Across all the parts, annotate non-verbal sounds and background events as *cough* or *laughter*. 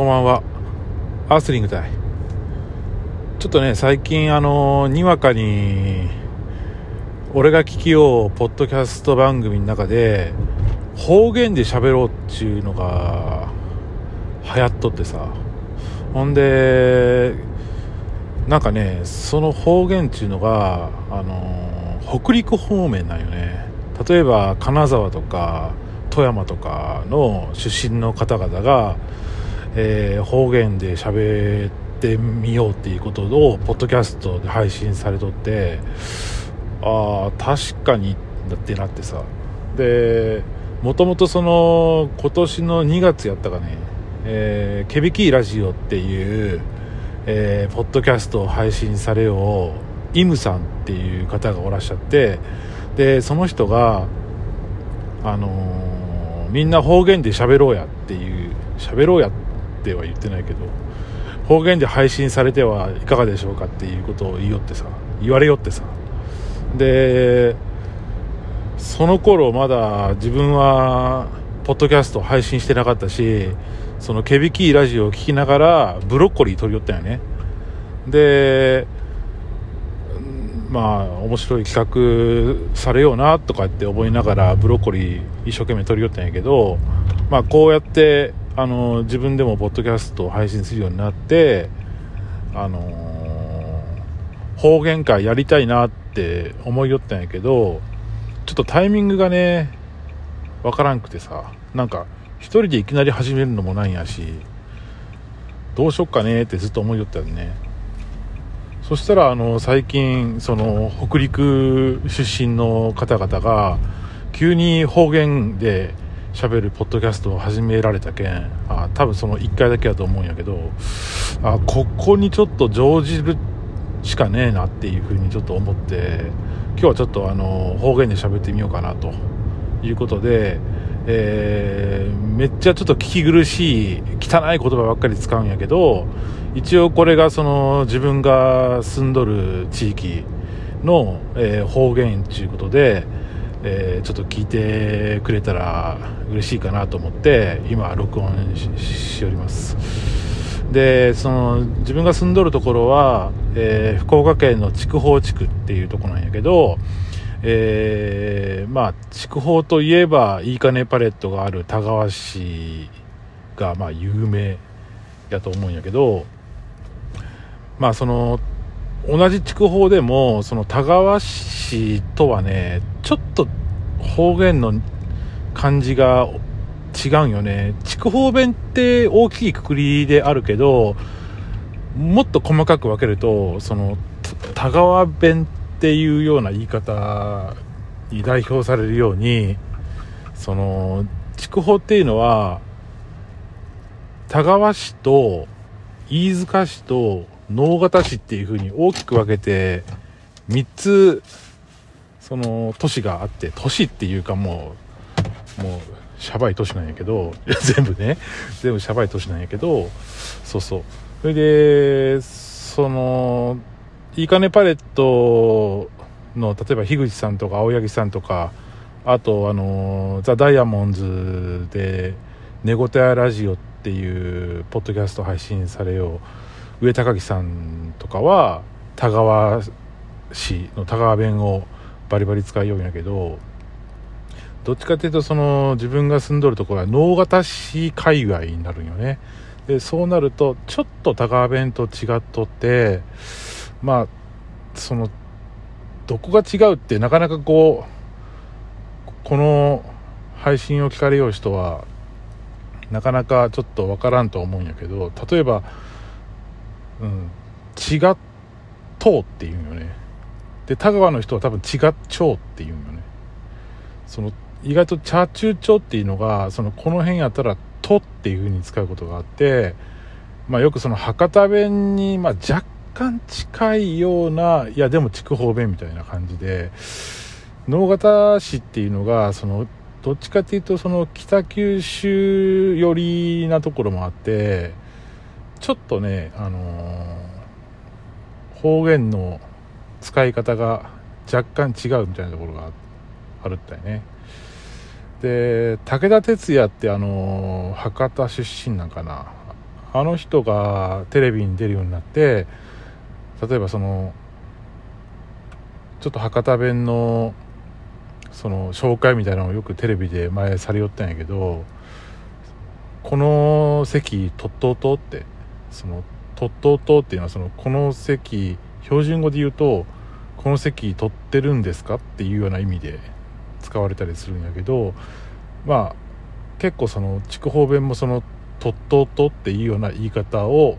こんばんは。アースリング隊。ちょっとね、最近、あの、にわかに、俺が聞きよう、ポッドキャスト番組の中で、方言で喋ろうっていうのが、流行っとってさ。ほんで、なんかね、その方言っていうのが、あの、北陸方面なんよね。例えば、金沢とか、富山とかの出身の方々が、えー、方言で喋ってみようっていうことをポッドキャストで配信されとってああ確かにってなってさ。でもともとその今年の2月やったかね、えー、ケビキーラジオっていう、えー、ポッドキャストを配信されようイムさんっていう方がおらっしゃってでその人があのー、みんな方言で喋ろうやっていう喋ろうやっては言ってないけど方言で配信されてはいかがでしょうかっていうことを言いよってさ言われよってさ。でその頃まだ自分はポッドキャスト配信してなかったしそのケビキーラジオを聴きながらブロッコリー取り寄ったよね。でまあ面白い企画されようなとかって思いながらブロッコリー一生懸命取り寄ったんやけどまあこうやってあの自分でもポッドキャストを配信するようになってあの方言会やりたいなって思いよったんやけどちょっとタイミングがねわからんくてさなんか一人でいきなり始めるのもなんやしどうしよっかねってずっと思いよったよね。そしたらあの最近その北陸出身の方々が急に方言で喋るポッドキャストを始められたけんあ多分その1回だけだと思うんやけどあここにちょっと乗じるしかねえなっていうふうにちょっと思って今日はちょっとあの方言で喋ってみようかなということで、えー、めっちゃちょっと聞き苦しい汚い言葉ばっかり使うんやけど一応これがその自分が住んどる地域の、えー、方言ということで、えー、ちょっと聞いてくれたら嬉しいかなと思って今録音しております。でその自分が住んどるところは、えー、福岡県の筑豊地区っていうとこなんやけどえー、まあ筑豊といえばいいかねパレットがある田川市がまあ有名やと思うんやけどまあその同じ筑豊でもその田川市とはねちょっと方言の感じが違うよね。筑豊弁って大きいくくりであるけどもっと細かく分けるとその田川弁っていうような言い方に代表されるようにその筑豊っていうのは田川市と飯塚市と直方市っていう風に大きく分けて3つその都市があって都市っていうかもうもうシャバい都市なんやけど *laughs* 全部ね。全部シャバい都市なんやけどそうそう。それでそのいいかねパレットの例えば樋口さんとか青柳さんとかあとあのザ・ダイヤモンズで「寝言やラジオ」っていうポッドキャスト配信されよう。上高木さんとかは田川市の田川弁をバリバリ使いようんやけどどっちかっていうとその自分が住んどるところは直方市界隈になるんよね。でそうなるとちょっと田川弁と違っとってまあそのどこが違うってなかなかこうこの配信を聞かれよう人はなかなかちょっとわからんと思うんやけど例えば、うん、違っとうっていうよね。で田川の人は多分違っちょうっていうんよね。その意外とチャーチューチョっていうのがそのこの辺やったら「と」っていう風に使うことがあってまあよくその博多弁にまあ若干近いようないやでも筑豊弁みたいな感じで直方市っていうのがそのどっちかっていうとその北九州寄りなところもあってちょっとねあのー、方言の使い方が若干違うみたいなところがあるったよね。で武田鉄矢ってあの博多出身なんかな。あの人がテレビに出るようになって例えばそのちょっと博多弁のその紹介みたいなのをよくテレビで前されよったんやけどこの席とっとうとってそのとっとうとっていうのはそのこの席標準語で言うとこの席取ってるんですかっていうような意味で使われたりするんやけどまあ結構その筑豊弁もそのとっとうとっていうような言い方を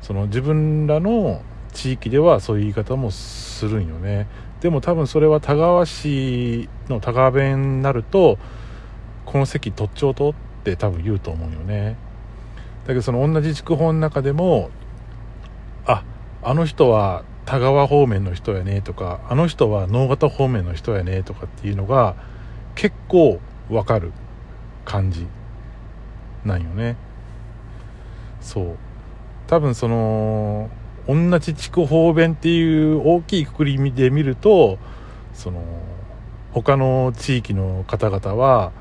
その自分らの地域ではそういう言い方もするんよね。でも多分それは田川市の田川弁になるとこの席取っちょうとって多分言うと思うよね。けどその同じ筑豊の中でもああの人は田川方面の人やねとかあの人は能形方面の人やねとかっていうのが結構わかる感じなんよね。そう。多分その同じ筑豊弁っていう大きいくくりで見るとその他の地域の方々は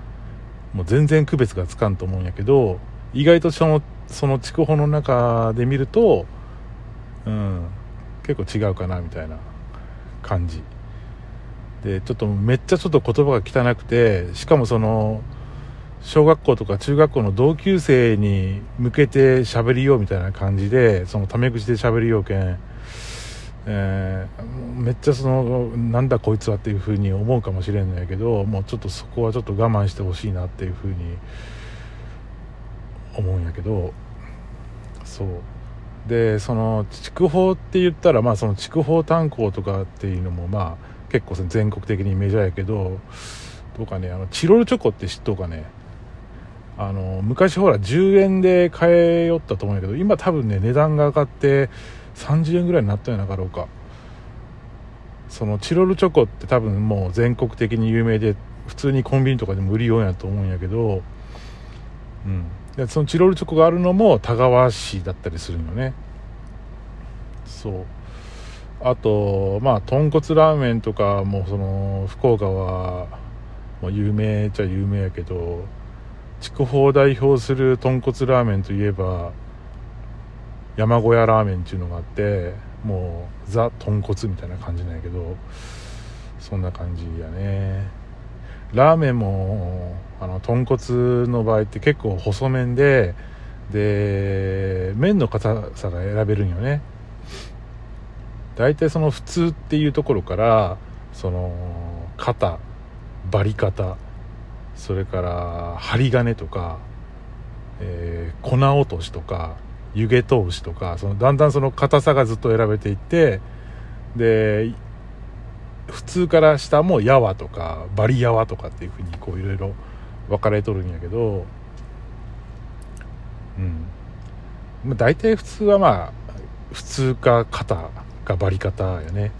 もう全然区別がつかんと思うんやけど意外とそのその筑豊の中で見るとうん結構違うかなみたいな感じ。でちょっとめっちゃちょっと言葉が汚くてしかもその小学校とか中学校の同級生に向けて喋りようみたいな感じでそのタメ口で喋りようけん、えー、めっちゃそのなんだこいつはっていうふうに思うかもしれんのやけどもうちょっとそこはちょっと我慢してほしいなっていうふうに思うんやけどそう。でその筑豊って言ったらまあその筑豊炭鉱とかっていうのもまあ結構全国的にメジャーやけどどうかねあのチロルチョコって知っとうかね。あの昔ほら10円で買えよったと思うんやけど今多分ね値段が上がって30円ぐらいになったんやなかろうか。そのチロルチョコって多分もう全国的に有名で普通にコンビニとかでも売りようやと思うんやけどうん。でそのチロルチョコがあるのも田川市だったりするのね。そう。あとまあ豚骨ラーメンとかもその福岡はもう有名っちゃ有名やけど筑豊を代表する豚骨ラーメンといえば山小屋ラーメンっていうのがあってもうザ豚骨みたいな感じなんやけどそんな感じやね。ラーメンもあの豚骨の場合って結構細麺でで麺の硬さが選べるんよね。大体その普通っていうところからその肩バリ方それから針金とか、えー、粉落としとか湯気通しとかそのだんだんその硬さがずっと選べていってで普通から下もやわとかバリやわとかっていうふうにこういろいろ分かれとるんやけどうん。まあ、大体普通はまあ普通か肩かバリ方やね。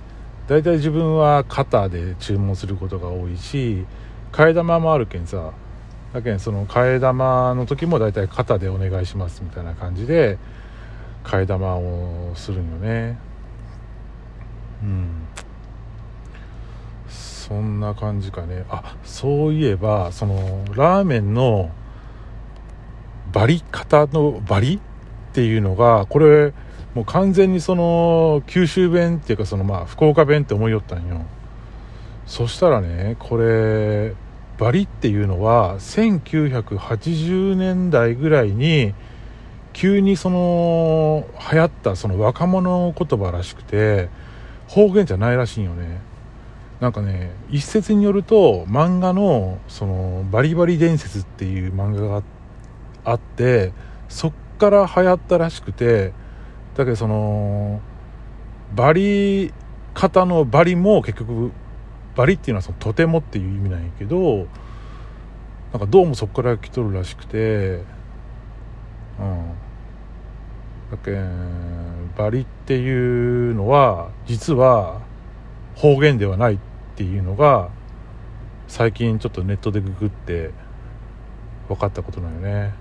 大体自分は肩で注文することが多いし替え玉もあるけんさだけんその替え玉の時も大体肩でお願いしますみたいな感じで替え玉をするんよね。うん。そんな感じかね。あそういえばそのラーメンのバリ方のバリ？っていうのがこれもう完全にその九州弁っていうかそのまあ福岡弁って思いよったんよ。そしたらねこれバリっていうのは1980年代ぐらいに急にその流行ったその若者言葉らしくて方言じゃないらしいんよね。なんかね一説によると漫画のそのバリバリ伝説っていう漫画があってそっから流行ったらしくてだけどそのバリ型のバリも結局バリっていうのはそのとてもっていう意味なんやけどなんかどうもそこから来とるらしくてうん。だけバリっていうのは実は方言ではないっていうのが最近ちょっとネットでググって分かったことなんよね。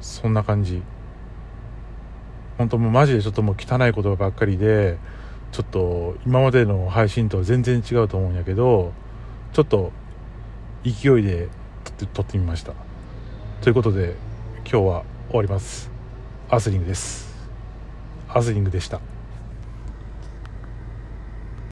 そんな感じ。本当もうマジでちょっともう汚い言葉ばっかりでちょっと今までの配信とは全然違うと思うんやけどちょっと勢いで撮ってみました。ということで今日は終わります。アスリングです。アスリングでした。